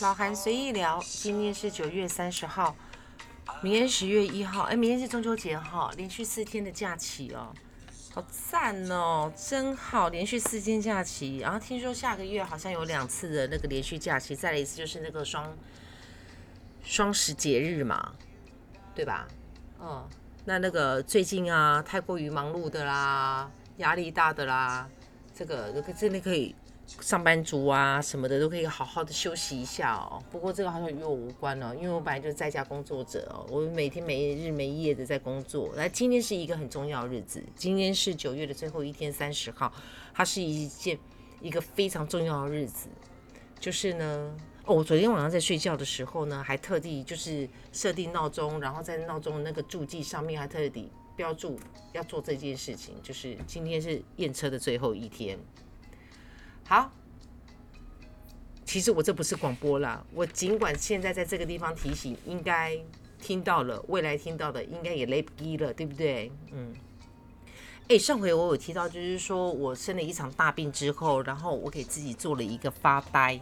老韩随意聊，今天是九月三十号，明天十月一号，哎，明天是中秋节哈，连续四天的假期哦，好赞哦，真好，连续四天假期。然后听说下个月好像有两次的那个连续假期，再来一次就是那个双双十节日嘛，对吧？嗯，那那个最近啊，太过于忙碌的啦，压力大的啦，这个这个真的可以。上班族啊什么的都可以好好的休息一下哦。不过这个好像与我无关哦，因为我本来就是在家工作者哦，我每天没日没夜的在工作。那今天是一个很重要的日子，今天是九月的最后一天，三十号，它是一件一个非常重要的日子。就是呢，哦，我昨天晚上在睡觉的时候呢，还特地就是设定闹钟，然后在闹钟的那个注记上面还特地标注要做这件事情，就是今天是验车的最后一天。好，其实我这不是广播啦，我尽管现在在这个地方提醒，应该听到了，未来听到的应该也来不及了，对不对？嗯，哎，上回我有提到，就是说我生了一场大病之后，然后我给自己做了一个发呆，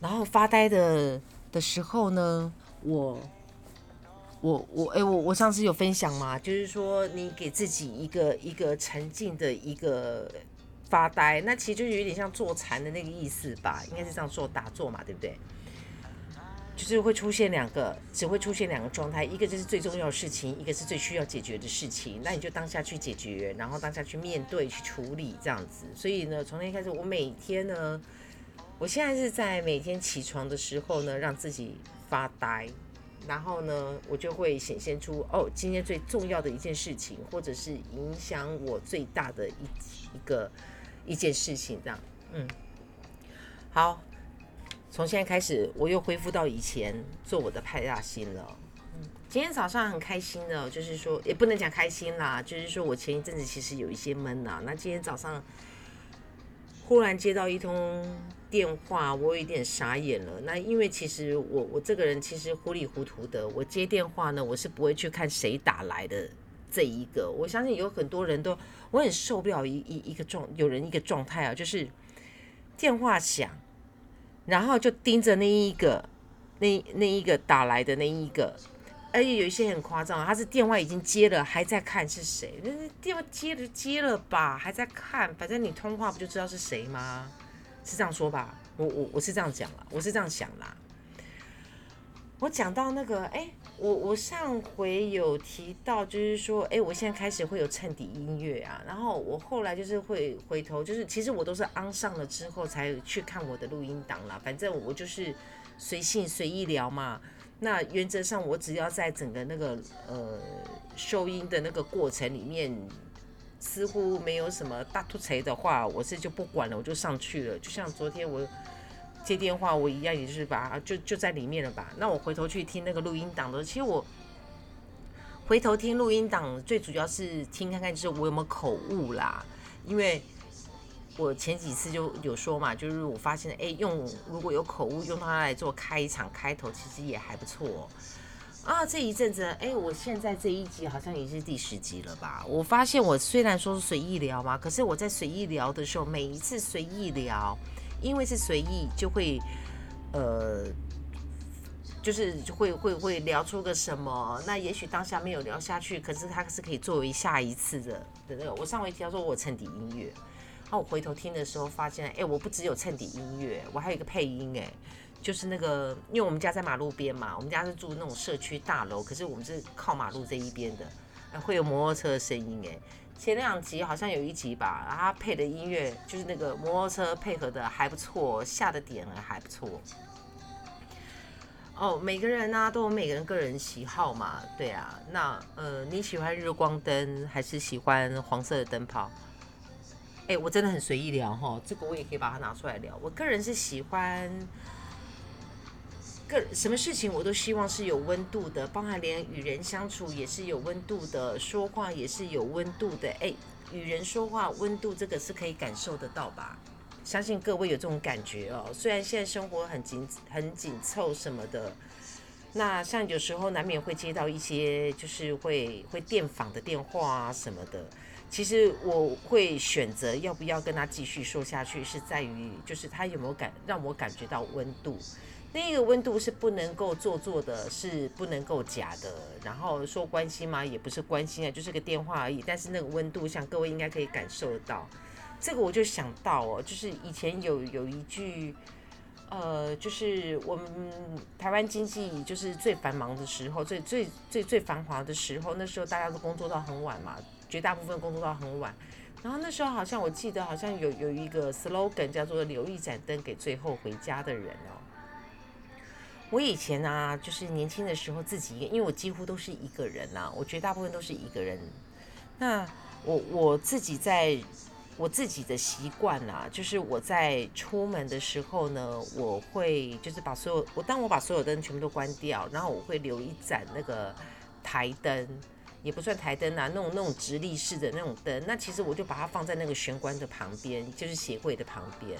然后发呆的的时候呢，我我我哎，我我上次有分享嘛，就是说你给自己一个一个沉浸的一个。发呆，那其实就有点像坐禅的那个意思吧，应该是这样做打坐嘛，对不对？就是会出现两个，只会出现两个状态，一个就是最重要的事情，一个是最需要解决的事情。那你就当下去解决，然后当下去面对、去处理这样子。所以呢，从那天开始，我每天呢，我现在是在每天起床的时候呢，让自己发呆，然后呢，我就会显现出哦，今天最重要的一件事情，或者是影响我最大的一一个。一件事情这样，嗯，好，从现在开始我又恢复到以前做我的派大星了。嗯，今天早上很开心的，就是说也不能讲开心啦，就是说我前一阵子其实有一些闷呐。那今天早上忽然接到一通电话，我有一点傻眼了。那因为其实我我这个人其实糊里糊涂的，我接电话呢，我是不会去看谁打来的。这一个，我相信有很多人都，我很受不了一一一个状，有人一个状态啊，就是电话响，然后就盯着那一个，那那一个打来的那一个，而且有一些很夸张，他是电话已经接了，还在看是谁，那电话接了接了吧，还在看，反正你通话不就知道是谁吗？是这样说吧，我我我是这样讲了，我是这样想啦。我讲到那个，哎。我我上回有提到，就是说，哎，我现在开始会有衬底音乐啊，然后我后来就是会回头，就是其实我都是安上了之后才去看我的录音档啦，反正我就是随性随意聊嘛。那原则上，我只要在整个那个呃收音的那个过程里面，似乎没有什么大突锤的话，我是就不管了，我就上去了。就像昨天我。接电话我一样，也是把就就在里面了吧。那我回头去听那个录音档的，其实我回头听录音档，最主要是听看看就是我有没有口误啦。因为我前几次就有说嘛，就是我发现哎，用如果有口误，用它来做开场开头，其实也还不错啊。这一阵子哎，我现在这一集好像已经是第十集了吧？我发现我虽然说是随意聊嘛，可是我在随意聊的时候，每一次随意聊。因为是随意，就会，呃，就是会会会聊出个什么，那也许当下没有聊下去，可是它是可以作为下一次的的那个。我上回提到说我衬底音乐，然后我回头听的时候发现，哎，我不只有衬底音乐，我还有一个配音，哎，就是那个，因为我们家在马路边嘛，我们家是住那种社区大楼，可是我们是靠马路这一边的，会有摩托车的声音，哎。前两集好像有一集吧，他配的音乐就是那个摩托车配合的还不错，下的点还不错。哦，每个人呢都有每个人个人喜好嘛，对啊。那呃，你喜欢日光灯还是喜欢黄色的灯泡？哎，我真的很随意聊哈，这个我也可以把它拿出来聊。我个人是喜欢。个什么事情我都希望是有温度的，包含连与人相处也是有温度的，说话也是有温度的。哎，与人说话温度这个是可以感受得到吧？相信各位有这种感觉哦。虽然现在生活很紧很紧凑什么的，那像有时候难免会接到一些就是会会电访的电话啊什么的。其实我会选择要不要跟他继续说下去，是在于就是他有没有感让我感觉到温度。那个温度是不能够做作的，是不能够假的。然后说关心嘛，也不是关心啊，就是个电话而已。但是那个温度，像各位应该可以感受得到。这个我就想到哦，就是以前有有一句，呃，就是我们台湾经济就是最繁忙的时候，最最最最繁华的时候，那时候大家都工作到很晚嘛，绝大部分工作到很晚。然后那时候好像我记得好像有有一个 slogan 叫做“留一盏灯给最后回家的人”哦。我以前呢，就是年轻的时候自己，因为我几乎都是一个人呐，我绝大部分都是一个人。那我我自己在，我自己的习惯呐，就是我在出门的时候呢，我会就是把所有我当我把所有灯全部都关掉，然后我会留一盏那个台灯，也不算台灯啊，那种那种直立式的那种灯。那其实我就把它放在那个玄关的旁边，就是鞋柜的旁边。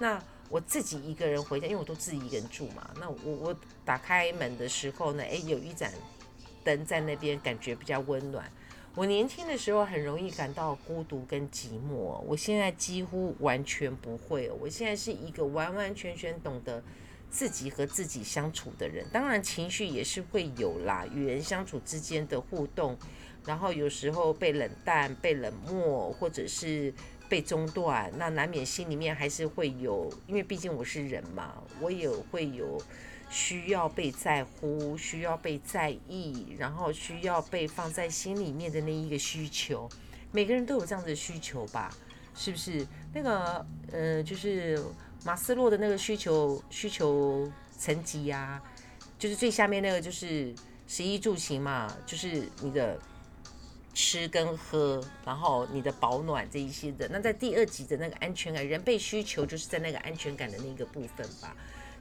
那我自己一个人回家，因为我都自己一个人住嘛。那我我打开门的时候呢，诶，有一盏灯在那边，感觉比较温暖。我年轻的时候很容易感到孤独跟寂寞，我现在几乎完全不会。我现在是一个完完全全懂得自己和自己相处的人。当然情绪也是会有啦，与人相处之间的互动，然后有时候被冷淡、被冷漠，或者是。被中断，那难免心里面还是会有，因为毕竟我是人嘛，我也会有需要被在乎、需要被在意，然后需要被放在心里面的那一个需求。每个人都有这样的需求吧？是不是？那个，呃，就是马斯洛的那个需求需求层级呀，就是最下面那个就是十一住行嘛，就是你的。吃跟喝，然后你的保暖这一些的，那在第二集的那个安全感，人被需求就是在那个安全感的那个部分吧。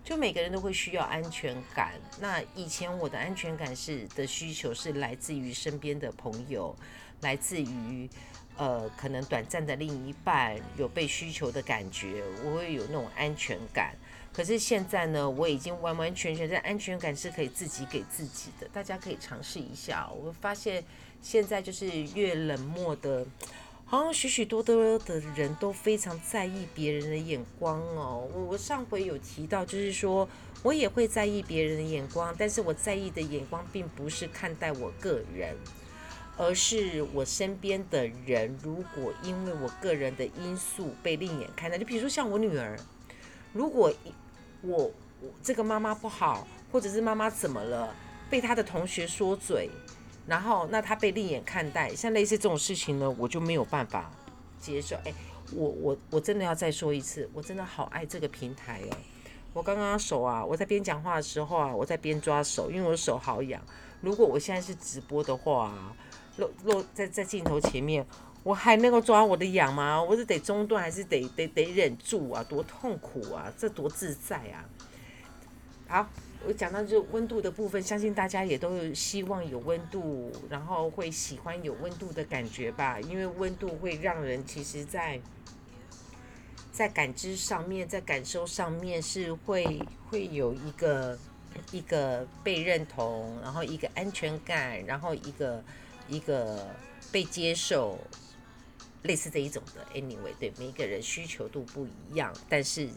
就每个人都会需要安全感。那以前我的安全感是的需求是来自于身边的朋友，来自于呃可能短暂的另一半有被需求的感觉，我会有那种安全感。可是现在呢，我已经完完全全在安全感是可以自己给自己的，大家可以尝试一下。我发现。现在就是越冷漠的，好像许许多多的人都非常在意别人的眼光哦。我上回有提到，就是说我也会在意别人的眼光，但是我在意的眼光并不是看待我个人，而是我身边的人。如果因为我个人的因素被另眼看待，就比如说像我女儿，如果我我这个妈妈不好，或者是妈妈怎么了，被她的同学说嘴。然后，那他被另眼看待，像类似这种事情呢，我就没有办法接受。哎，我我我真的要再说一次，我真的好爱这个平台哦。我刚刚手啊，我在边讲话的时候啊，我在边抓手，因为我手好痒。如果我现在是直播的话啊，露露在在镜头前面，我还能够抓我的痒吗？我是得中断，还是得得得忍住啊？多痛苦啊！这多自在啊！好。我讲到就温度的部分，相信大家也都希望有温度，然后会喜欢有温度的感觉吧。因为温度会让人其实，在在感知上面，在感受上面是会会有一个一个被认同，然后一个安全感，然后一个一个被接受，类似这一种的。Anyway，对每一个人需求度不一样，但是。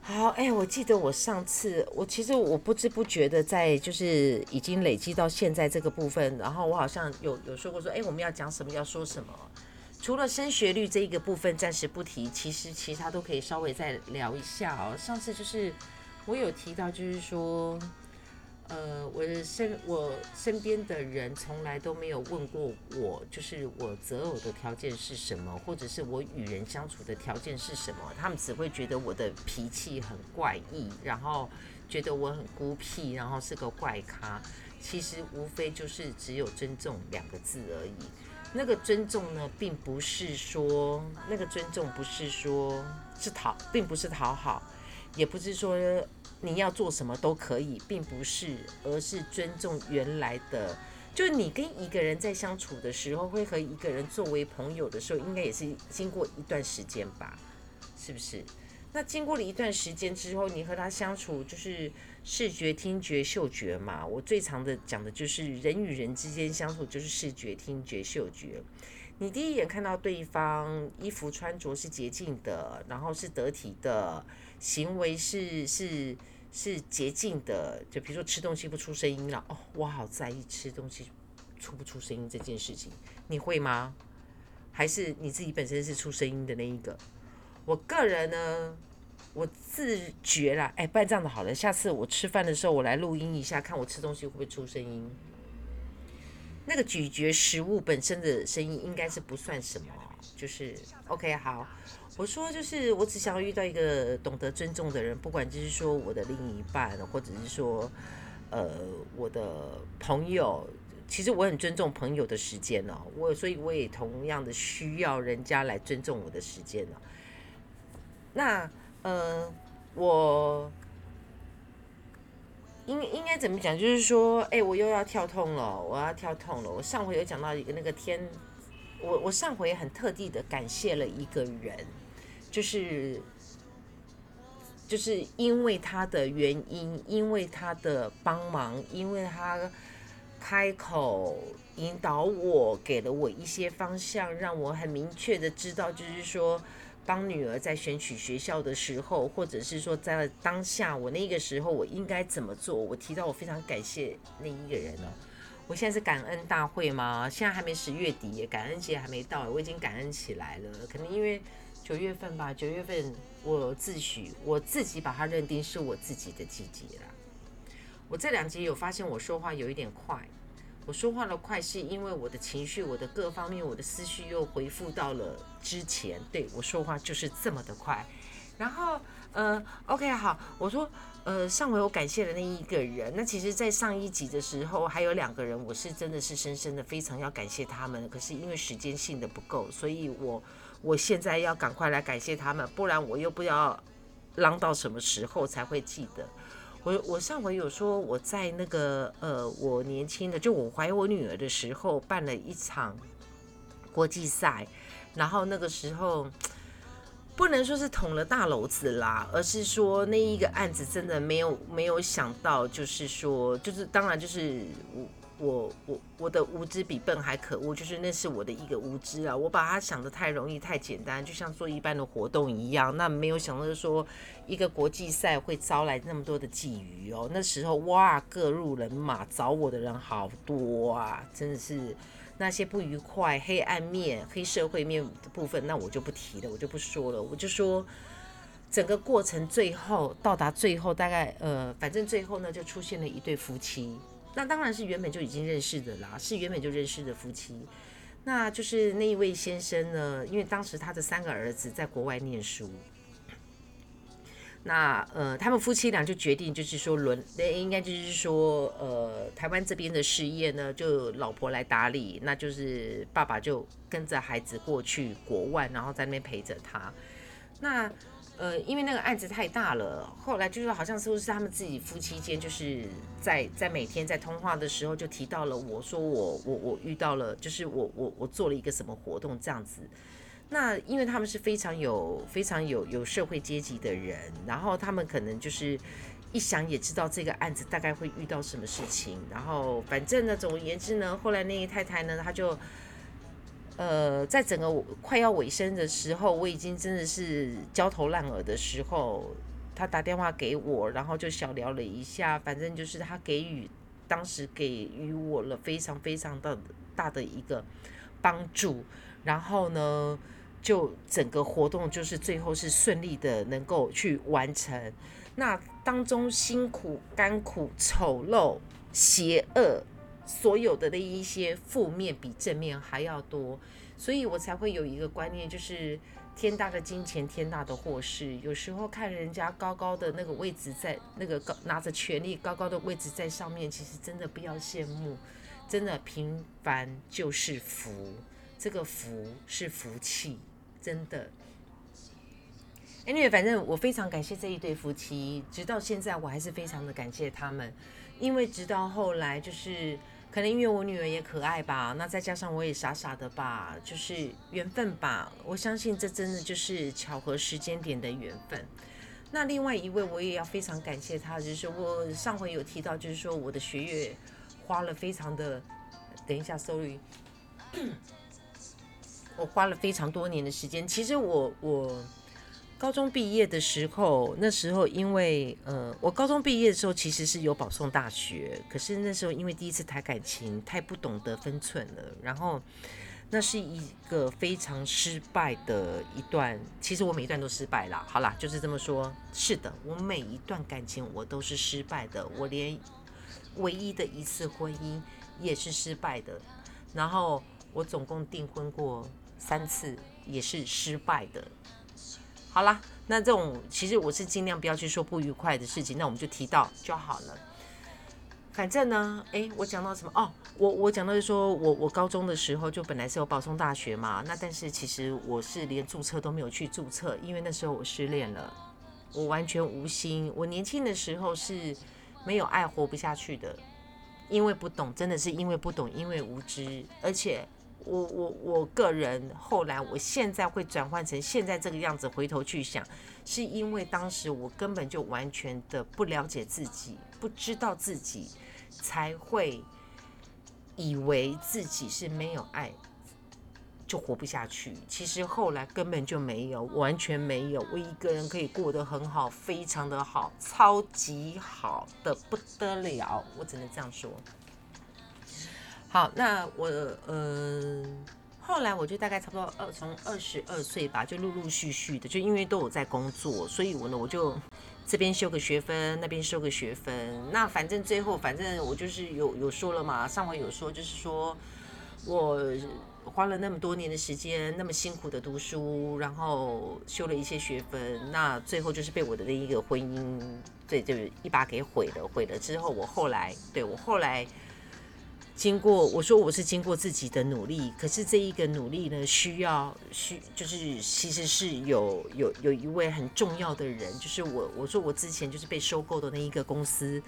好，哎，我记得我上次，我其实我不知不觉的在就是已经累积到现在这个部分，然后我好像有有说过说，哎，我们要讲什么，要说什么，除了升学率这一个部分暂时不提，其实其他都可以稍微再聊一下哦。上次就是我有提到，就是说。呃，我的身我身边的人从来都没有问过我，就是我择偶的条件是什么，或者是我与人相处的条件是什么。他们只会觉得我的脾气很怪异，然后觉得我很孤僻，然后是个怪咖。其实无非就是只有尊重两个字而已。那个尊重呢，并不是说那个尊重不是说是讨，并不是讨好，也不是说。你要做什么都可以，并不是，而是尊重原来的。就你跟一个人在相处的时候，会和一个人作为朋友的时候，应该也是经过一段时间吧？是不是？那经过了一段时间之后，你和他相处，就是视觉、听觉、嗅觉嘛。我最常的讲的就是人与人之间相处，就是视觉、听觉、嗅觉。你第一眼看到对方衣服穿着是洁净的，然后是得体的，行为是是是洁净的，就比如说吃东西不出声音了，哦，我好在意吃东西出不出声音这件事情，你会吗？还是你自己本身是出声音的那一个？我个人呢，我自觉啦，哎，不然这样子好了，下次我吃饭的时候我来录音一下，看我吃东西会不会出声音。那个咀嚼食物本身的声音应该是不算什么，就是 OK 好。我说就是我只想要遇到一个懂得尊重的人，不管就是说我的另一半，或者是说呃我的朋友，其实我很尊重朋友的时间哦，我所以我也同样的需要人家来尊重我的时间哦。那呃我。应应该怎么讲？就是说，哎，我又要跳痛了，我要跳痛了。我上回有讲到一个那个天，我我上回很特地的感谢了一个人，就是就是因为他的原因，因为他的帮忙，因为他开口引导我，给了我一些方向，让我很明确的知道，就是说。帮女儿在选取学校的时候，或者是说在当下我那个时候我应该怎么做？我提到我非常感谢那一个人哦。我现在是感恩大会吗？现在还没十月底，感恩节还没到，我已经感恩起来了。可能因为九月份吧，九月份我自诩我自己把它认定是我自己的季节了。我这两集有发现我说话有一点快。我说话的快，是因为我的情绪、我的各方面、我的思绪又回复到了之前。对我说话就是这么的快。然后，呃，OK，好，我说，呃，上回我感谢的那一个人，那其实，在上一集的时候，还有两个人，我是真的是深深的非常要感谢他们。可是因为时间性的不够，所以我我现在要赶快来感谢他们，不然我又不知道浪到什么时候才会记得。我我上回有说我在那个呃，我年轻的就我怀我女儿的时候办了一场国际赛，然后那个时候不能说是捅了大篓子啦，而是说那一个案子真的没有没有想到，就是说就是当然就是我。我我的无知比笨还可恶，就是那是我的一个无知啊！我把它想的太容易太简单，就像做一般的活动一样，那没有想到说一个国际赛会招来那么多的鲫鱼哦。那时候哇，各路人马找我的人好多啊，真的是那些不愉快、黑暗面、黑社会面的部分，那我就不提了，我就不说了，我就说整个过程最后到达最后，大概呃，反正最后呢就出现了一对夫妻。那当然是原本就已经认识的啦，是原本就认识的夫妻。那就是那一位先生呢，因为当时他的三个儿子在国外念书，那呃，他们夫妻俩就决定，就是说轮，应该就是说，呃，台湾这边的事业呢，就老婆来打理，那就是爸爸就跟着孩子过去国外，然后在那边陪着他。那呃，因为那个案子太大了，后来就是好像是不是他们自己夫妻间，就是在在每天在通话的时候就提到了我说我我我遇到了，就是我我我做了一个什么活动这样子。那因为他们是非常有非常有有社会阶级的人，然后他们可能就是一想也知道这个案子大概会遇到什么事情，然后反正呢，总而言之呢，后来那一太太呢，她就。呃，在整个快要尾声的时候，我已经真的是焦头烂额的时候，他打电话给我，然后就小聊了一下，反正就是他给予当时给予我了非常非常的大的一个帮助，然后呢，就整个活动就是最后是顺利的能够去完成，那当中辛苦、甘苦、丑陋、邪恶。所有的那一些负面比正面还要多，所以我才会有一个观念，就是天大的金钱，天大的祸事。有时候看人家高高的那个位置，在那个高拿着权力高高的位置在上面，其实真的不要羡慕，真的平凡就是福，这个福是福气，真的。Anyway，反正我非常感谢这一对夫妻，直到现在我还是非常的感谢他们，因为直到后来就是。可能因为我女儿也可爱吧，那再加上我也傻傻的吧，就是缘分吧。我相信这真的就是巧合时间点的缘分。那另外一位我也要非常感谢他，就是我上回有提到，就是说我的学业花了非常的，等一下，sorry，我花了非常多年的时间。其实我我高中毕业的时候，那时候因为呃，我高中毕业的时候其实是有保送大学，可是那时候因为第一次谈感情，太不懂得分寸了，然后那是一个非常失败的一段。其实我每一段都失败了。好啦，就是这么说。是的，我每一段感情我都是失败的，我连唯一的一次婚姻也是失败的。然后我总共订婚过三次，也是失败的。好啦，那这种其实我是尽量不要去说不愉快的事情，那我们就提到就好了。反正呢，诶，我讲到什么？哦，我我讲到是说我我高中的时候就本来是有保送大学嘛，那但是其实我是连注册都没有去注册，因为那时候我失恋了，我完全无心。我年轻的时候是没有爱活不下去的。因为不懂，真的是因为不懂，因为无知，而且我我我个人后来，我现在会转换成现在这个样子，回头去想，是因为当时我根本就完全的不了解自己，不知道自己，才会以为自己是没有爱。就活不下去。其实后来根本就没有，完全没有。我一个人可以过得很好，非常的好，超级好的不得了。我只能这样说。好，那我嗯，后来我就大概差不多二从二十二岁吧，就陆陆续续的，就因为都有在工作，所以我呢我就这边修个学分，那边修个学分。那反正最后反正我就是有有说了嘛，上回有说就是说我。花了那么多年的时间，那么辛苦的读书，然后修了一些学分，那最后就是被我的那一个婚姻，对，就是一把给毁了。毁了之后，我后来，对我后来经过，我说我是经过自己的努力，可是这一个努力呢，需要需就是其实是有有有一位很重要的人，就是我，我说我之前就是被收购的那一个公司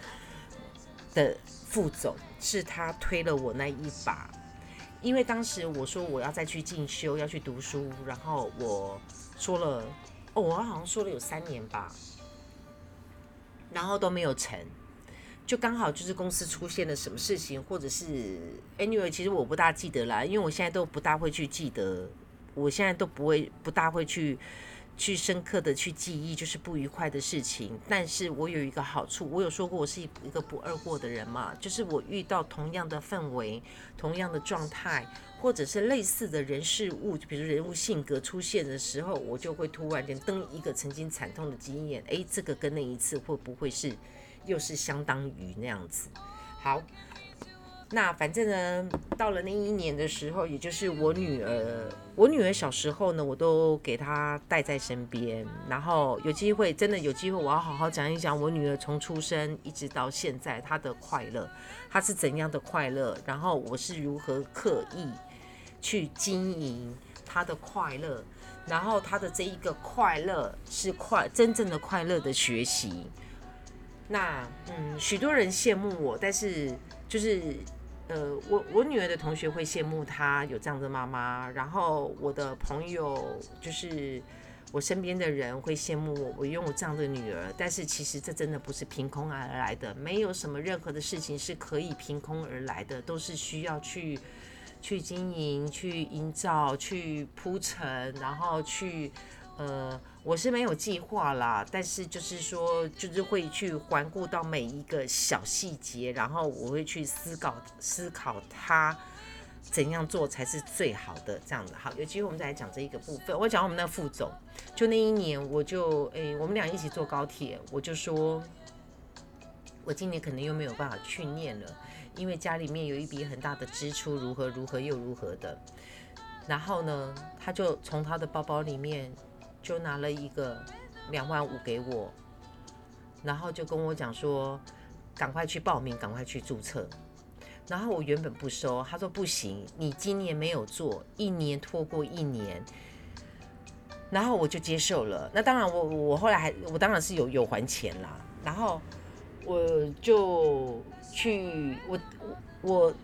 的副总，是他推了我那一把。因为当时我说我要再去进修，要去读书，然后我说了，哦，我好像说了有三年吧，然后都没有成，就刚好就是公司出现了什么事情，或者是 anyway，其实我不大记得啦，因为我现在都不大会去记得，我现在都不会不大会去。去深刻的去记忆，就是不愉快的事情。但是我有一个好处，我有说过我是一个不二过的人嘛，就是我遇到同样的氛围、同样的状态，或者是类似的人事物，比如人物性格出现的时候，我就会突然间登一个曾经惨痛的经验，诶，这个跟那一次会不会是又是相当于那样子？好。那反正呢，到了那一年的时候，也就是我女儿，我女儿小时候呢，我都给她带在身边。然后有机会，真的有机会，我要好好讲一讲我女儿从出生一直到现在她的快乐，她是怎样的快乐，然后我是如何刻意去经营她的快乐，然后她的这一个快乐是快真正的快乐的学习。那嗯，许多人羡慕我，但是就是。呃，我我女儿的同学会羡慕她有这样的妈妈，然后我的朋友就是我身边的人会羡慕我，我拥有这样的女儿。但是其实这真的不是凭空而来的，没有什么任何的事情是可以凭空而来的，都是需要去去经营、去营造、去铺陈，然后去。呃，我是没有计划啦，但是就是说，就是会去环顾到每一个小细节，然后我会去思考思考他怎样做才是最好的这样子。好，有机会我们再来讲这一个部分。我讲我们那副总，就那一年，我就诶，我们俩一起坐高铁，我就说，我今年可能又没有办法去念了，因为家里面有一笔很大的支出，如何如何又如何的。然后呢，他就从他的包包里面。就拿了一个两万五给我，然后就跟我讲说，赶快去报名，赶快去注册。然后我原本不收，他说不行，你今年没有做，一年拖过一年。然后我就接受了。那当然，我我后来还我当然是有有还钱啦。然后我就去我我。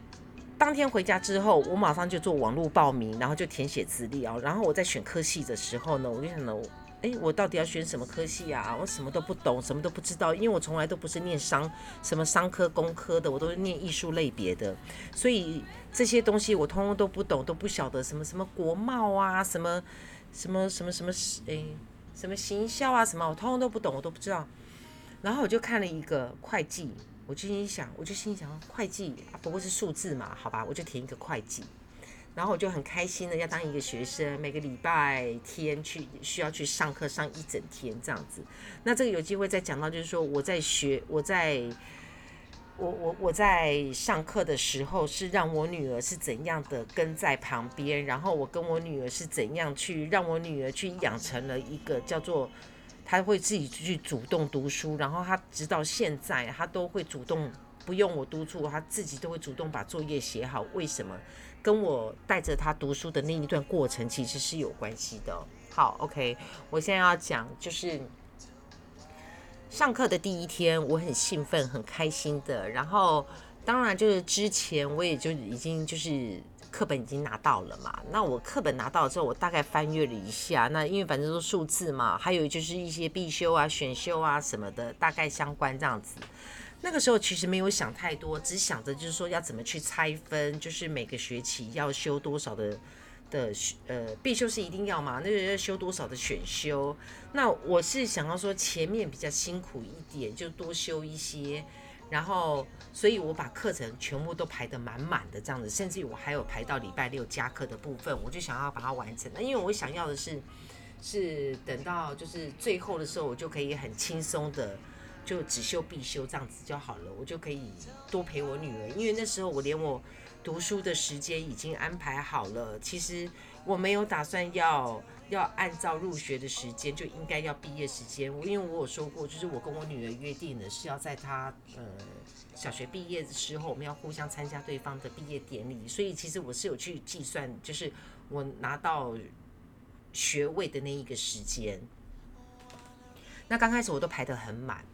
当天回家之后，我马上就做网络报名，然后就填写资料。然后我在选科系的时候呢，我就想呢，哎，哎，我到底要选什么科系啊？我什么都不懂，什么都不知道，因为我从来都不是念商什么商科、工科的，我都是念艺术类别的，所以这些东西我通通都不懂，都不晓得什么什么国贸啊，什么什么什么什么，哎，什么行销啊，什么我通通都不懂，我都不知道。然后我就看了一个会计，我就心想，我就心想，会计不过是数字嘛，好吧，我就填一个会计。然后我就很开心的要当一个学生，每个礼拜天去需要去上课上一整天这样子。那这个有机会再讲到，就是说我在学，我在我我我在上课的时候是让我女儿是怎样的跟在旁边，然后我跟我女儿是怎样去让我女儿去养成了一个叫做他会自己去主动读书，然后他直到现在他都会主动不用我督促，他自己都会主动把作业写好。为什么？跟我带着他读书的那一段过程其实是有关系的。好，OK，我现在要讲就是上课的第一天，我很兴奋、很开心的。然后当然就是之前我也就已经就是课本已经拿到了嘛。那我课本拿到了之后，我大概翻阅了一下，那因为反正都数字嘛，还有就是一些必修啊、选修啊什么的，大概相关这样子。那个时候其实没有想太多，只想着就是说要怎么去拆分，就是每个学期要修多少的的呃必修是一定要嘛，那个要修多少的选修。那我是想要说前面比较辛苦一点，就多修一些，然后所以我把课程全部都排得满满的这样子，甚至于我还有排到礼拜六加课的部分，我就想要把它完成。那因为我想要的是是等到就是最后的时候，我就可以很轻松的。就只修必修这样子就好了，我就可以多陪我女儿，因为那时候我连我读书的时间已经安排好了。其实我没有打算要要按照入学的时间，就应该要毕业时间。我因为我有说过，就是我跟我女儿约定的是要在她呃小学毕业的时候，我们要互相参加对方的毕业典礼。所以其实我是有去计算，就是我拿到学位的那一个时间。那刚开始我都排得很满。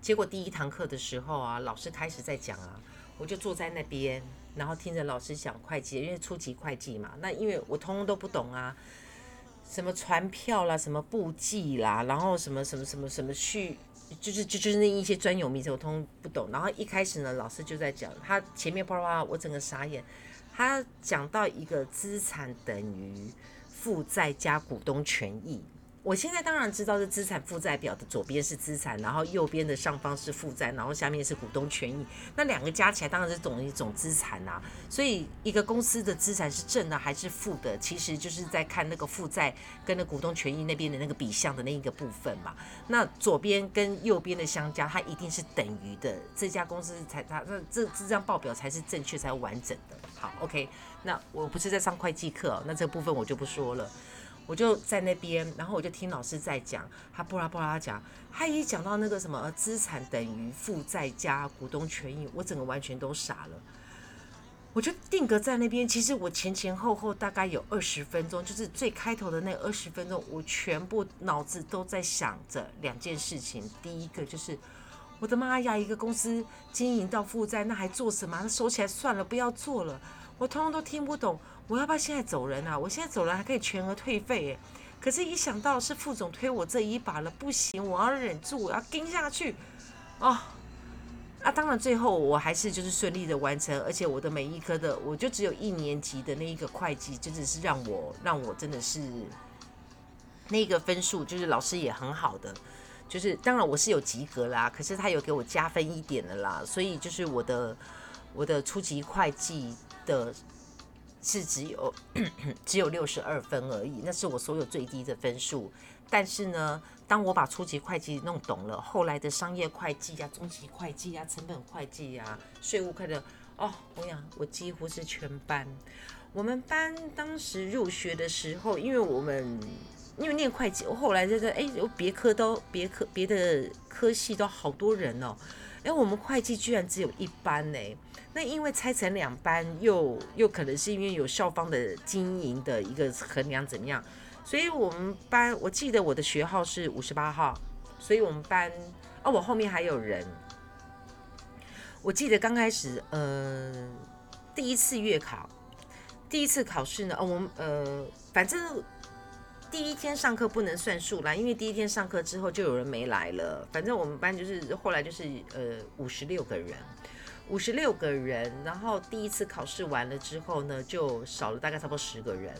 结果第一堂课的时候啊，老师开始在讲啊，我就坐在那边，然后听着老师讲会计，因为初级会计嘛。那因为我通通都不懂啊，什么传票啦，什么簿记啦，然后什么什么什么什么去，就是就就是那一些专有名词我通不懂。然后一开始呢，老师就在讲，他前面啪啪啪，我整个傻眼。他讲到一个资产等于负债加股东权益。我现在当然知道是资产负债表的左边是资产，然后右边的上方是负债，然后下面是股东权益。那两个加起来当然是总一种资产呐。所以一个公司的资产是正的还是负的，其实就是在看那个负债跟那股东权益那边的那个比项的那一个部分嘛。那左边跟右边的相加，它一定是等于的，这家公司才它那这这张报表才是正确才完整的。好，OK，那我不是在上会计课，那这部分我就不说了。我就在那边，然后我就听老师在讲，他布拉布拉讲，他一讲到那个什么资产等于负债加股东权益，我整个完全都傻了。我就定格在那边，其实我前前后后大概有二十分钟，就是最开头的那二十分钟，我全部脑子都在想着两件事情。第一个就是，我的妈呀，一个公司经营到负债，那还做什么？那收起来算了，不要做了。我通通都听不懂。我要不要现在走人啊？我现在走人还可以全额退费诶。可是，一想到是副总推我这一把了，不行，我要忍住，我要跟下去。哦，啊，当然最后我还是就是顺利的完成，而且我的每一科的，我就只有一年级的那一个会计，就只是让我让我真的是那个分数，就是老师也很好的，就是当然我是有及格啦，可是他有给我加分一点的啦，所以就是我的我的初级会计的。是只有 只有六十二分而已，那是我所有最低的分数。但是呢，当我把初级会计弄懂了，后来的商业会计呀、中级会计呀、成本会计呀、税务课的，哦，我想我几乎是全班。我们班当时入学的时候，因为我们因为念会计，我后来就是哎，有别科都别科别的科系都好多人哦，哎，我们会计居然只有一班呢。那因为拆成两班，又又可能是因为有校方的经营的一个衡量怎么样，所以我们班我记得我的学号是五十八号，所以我们班哦，我后面还有人，我记得刚开始呃第一次月考，第一次考试呢，哦我们呃反正第一天上课不能算数啦，因为第一天上课之后就有人没来了。反正我们班就是后来就是呃五十六个人，五十六个人，然后第一次考试完了之后呢，就少了大概差不多十个人，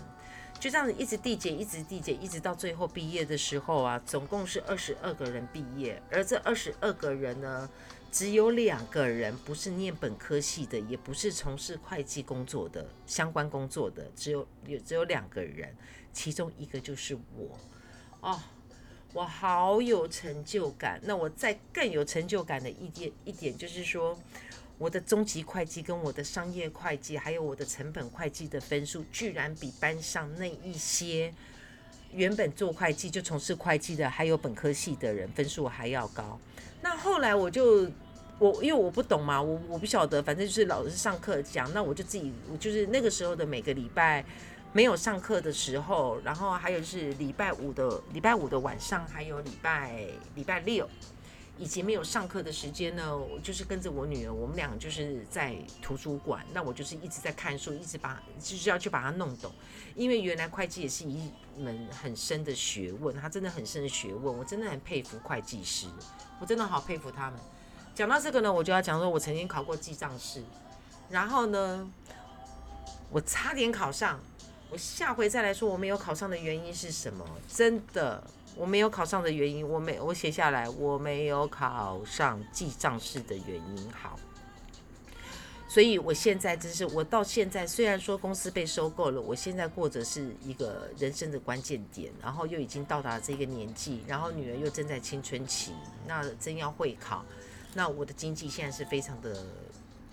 就这样子一直递减，一直递减，一直到最后毕业的时候啊，总共是二十二个人毕业，而这二十二个人呢。只有两个人不是念本科系的，也不是从事会计工作的相关工作的，只有有只有两个人，其中一个就是我。哦，我好有成就感。那我再更有成就感的一点一点就是说，我的中级会计跟我的商业会计，还有我的成本会计的分数，居然比班上那一些原本做会计就从事会计的，还有本科系的人分数还要高。那后来我就。我因为我不懂嘛，我我不晓得，反正就是老师上课讲，那我就自己，就是那个时候的每个礼拜没有上课的时候，然后还有是礼拜五的礼拜五的晚上，还有礼拜礼拜六，以及没有上课的时间呢，我就是跟着我女儿，我们俩就是在图书馆，那我就是一直在看书，一直把就是要去把它弄懂，因为原来会计也是一门很深的学问，它真的很深的学问，我真的很佩服会计师，我真的好佩服他们。讲到这个呢，我就要讲说，我曾经考过记账师，然后呢，我差点考上。我下回再来说我没有考上的原因是什么？真的，我没有考上的原因，我没我写下来，我没有考上记账师的原因。好，所以我现在真是，我到现在虽然说公司被收购了，我现在过着是一个人生的关键点，然后又已经到达这个年纪，然后女儿又正在青春期，那真要会考。那我的经济现在是非常的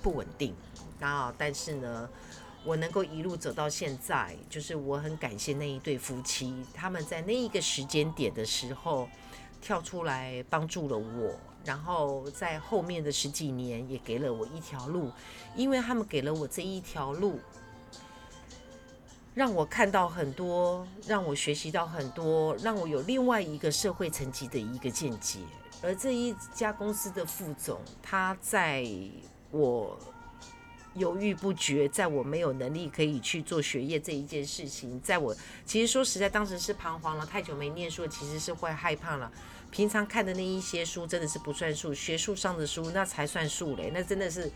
不稳定，那但是呢，我能够一路走到现在，就是我很感谢那一对夫妻，他们在那一个时间点的时候跳出来帮助了我，然后在后面的十几年也给了我一条路，因为他们给了我这一条路，让我看到很多，让我学习到很多，让我有另外一个社会层级的一个见解。而这一家公司的副总，他在我犹豫不决，在我没有能力可以去做学业这一件事情，在我其实说实在，当时是彷徨了，太久没念书，其实是会害怕了。平常看的那一些书真的是不算数，学术上的书那才算数嘞，那真的是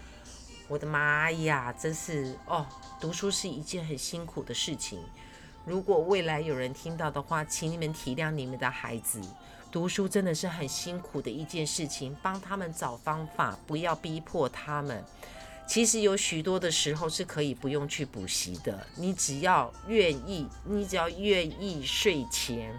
我的妈呀，真是哦，读书是一件很辛苦的事情。如果未来有人听到的话，请你们体谅你们的孩子。读书真的是很辛苦的一件事情，帮他们找方法，不要逼迫他们。其实有许多的时候是可以不用去补习的，你只要愿意，你只要愿意睡前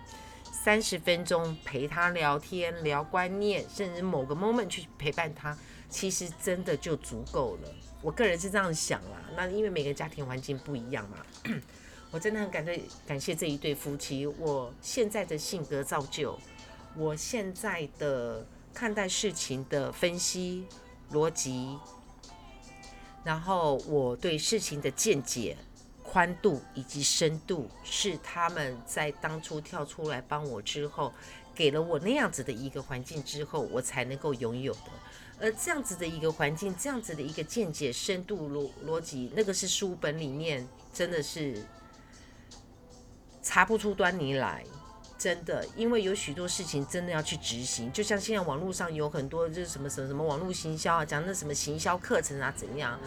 三十分钟陪他聊天、聊观念，甚至某个 moment 去陪伴他，其实真的就足够了。我个人是这样想啦，那因为每个家庭环境不一样嘛，我真的很感谢感谢这一对夫妻，我现在的性格造就。我现在的看待事情的分析逻辑，然后我对事情的见解宽度以及深度，是他们在当初跳出来帮我之后，给了我那样子的一个环境之后，我才能够拥有的。而这样子的一个环境，这样子的一个见解深度逻逻辑，那个是书本里面真的是查不出端倪来。真的，因为有许多事情真的要去执行，就像现在网络上有很多就是什么什么什么网络行销啊，讲那什么行销课程啊怎样？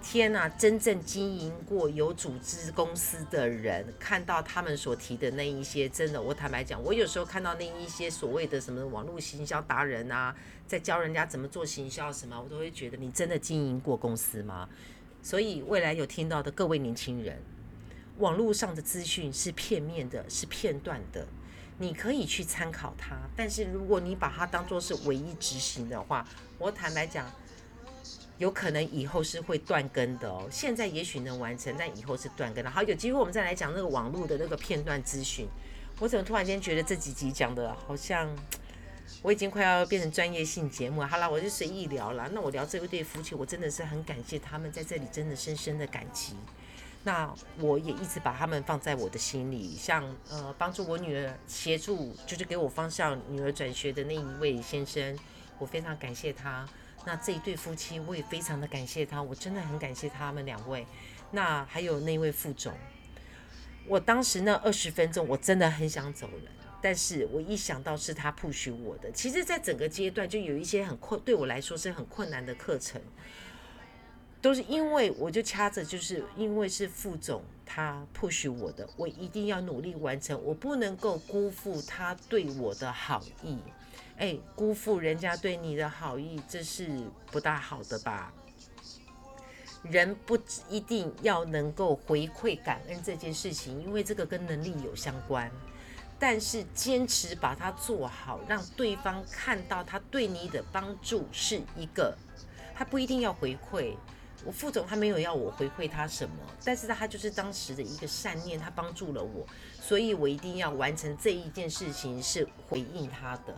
天呐，真正经营过有组织公司的人，看到他们所提的那一些，真的，我坦白讲，我有时候看到那一些所谓的什么网络行销达人啊，在教人家怎么做行销什么，我都会觉得你真的经营过公司吗？所以未来有听到的各位年轻人，网络上的资讯是片面的，是片段的。你可以去参考它，但是如果你把它当做是唯一执行的话，我坦白讲，有可能以后是会断根的哦。现在也许能完成，但以后是断根的。好，有机会我们再来讲那个网络的那个片段咨询。我怎么突然间觉得这几集讲的好像我已经快要变成专业性节目？好了，我就随意聊了。那我聊这一对夫妻，我真的是很感谢他们在这里，真的深深的感激。那我也一直把他们放在我的心里，像呃帮助我女儿协助，就是给我方向女儿转学的那一位先生，我非常感谢他。那这一对夫妻我也非常的感谢他，我真的很感谢他们两位。那还有那位副总，我当时那二十分钟，我真的很想走人，但是我一想到是他 push 我的，其实，在整个阶段就有一些很困，对我来说是很困难的课程，都是因为我就掐着，就是因为是副总他 push 我的，我一定要努力完成，我不能够辜负他对我的好意，哎，辜负人家对你的好意，这是不大好的吧？人不一定要能够回馈感恩这件事情，因为这个跟能力有相关。但是坚持把它做好，让对方看到他对你的帮助是一个，他不一定要回馈。我副总他没有要我回馈他什么，但是他就是当时的一个善念，他帮助了我，所以我一定要完成这一件事情，是回应他的。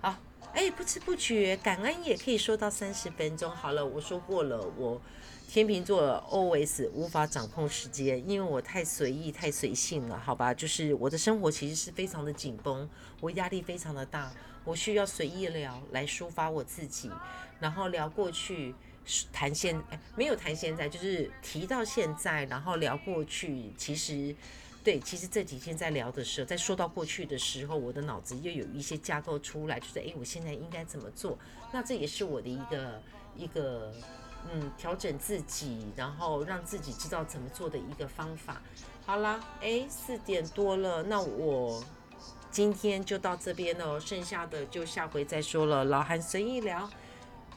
好，哎，不知不觉感恩也可以说到三十分钟。好了，我说过了，我。天秤座 always 无法掌控时间，因为我太随意、太随性了，好吧？就是我的生活其实是非常的紧绷，我压力非常的大，我需要随意聊来抒发我自己，然后聊过去，谈现哎，没有谈现在，就是提到现在，然后聊过去。其实，对，其实这几天在聊的时候，在说到过去的时候，我的脑子又有一些架构出来，就是诶，我现在应该怎么做？那这也是我的一个一个。嗯，调整自己，然后让自己知道怎么做的一个方法。好啦，哎，四点多了，那我今天就到这边了，剩下的就下回再说了。老韩随意聊，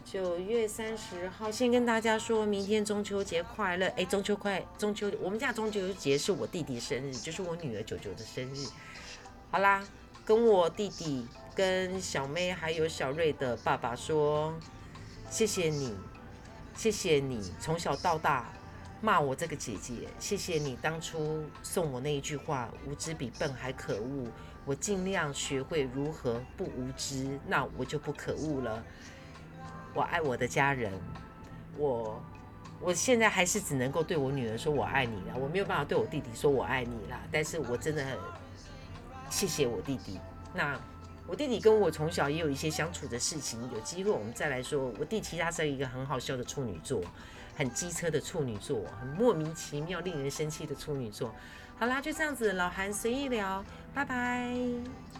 九月三十号，先跟大家说明天中秋节快乐。哎，中秋快，中秋，我们家中秋节是我弟弟生日，就是我女儿九九的生日。好啦，跟我弟弟、跟小妹还有小瑞的爸爸说，谢谢你。谢谢你从小到大骂我这个姐姐，谢谢你当初送我那一句话“无知比笨还可恶”，我尽量学会如何不无知，那我就不可恶了。我爱我的家人，我我现在还是只能够对我女儿说我爱你了，我没有办法对我弟弟说我爱你啦。但是我真的很谢谢我弟弟。那。我弟弟跟我从小也有一些相处的事情，有机会我们再来说。我弟其实他是一个很好笑的处女座，很机车的处女座，很莫名其妙、令人生气的处女座。好啦，就这样子，老韩随意聊，拜拜。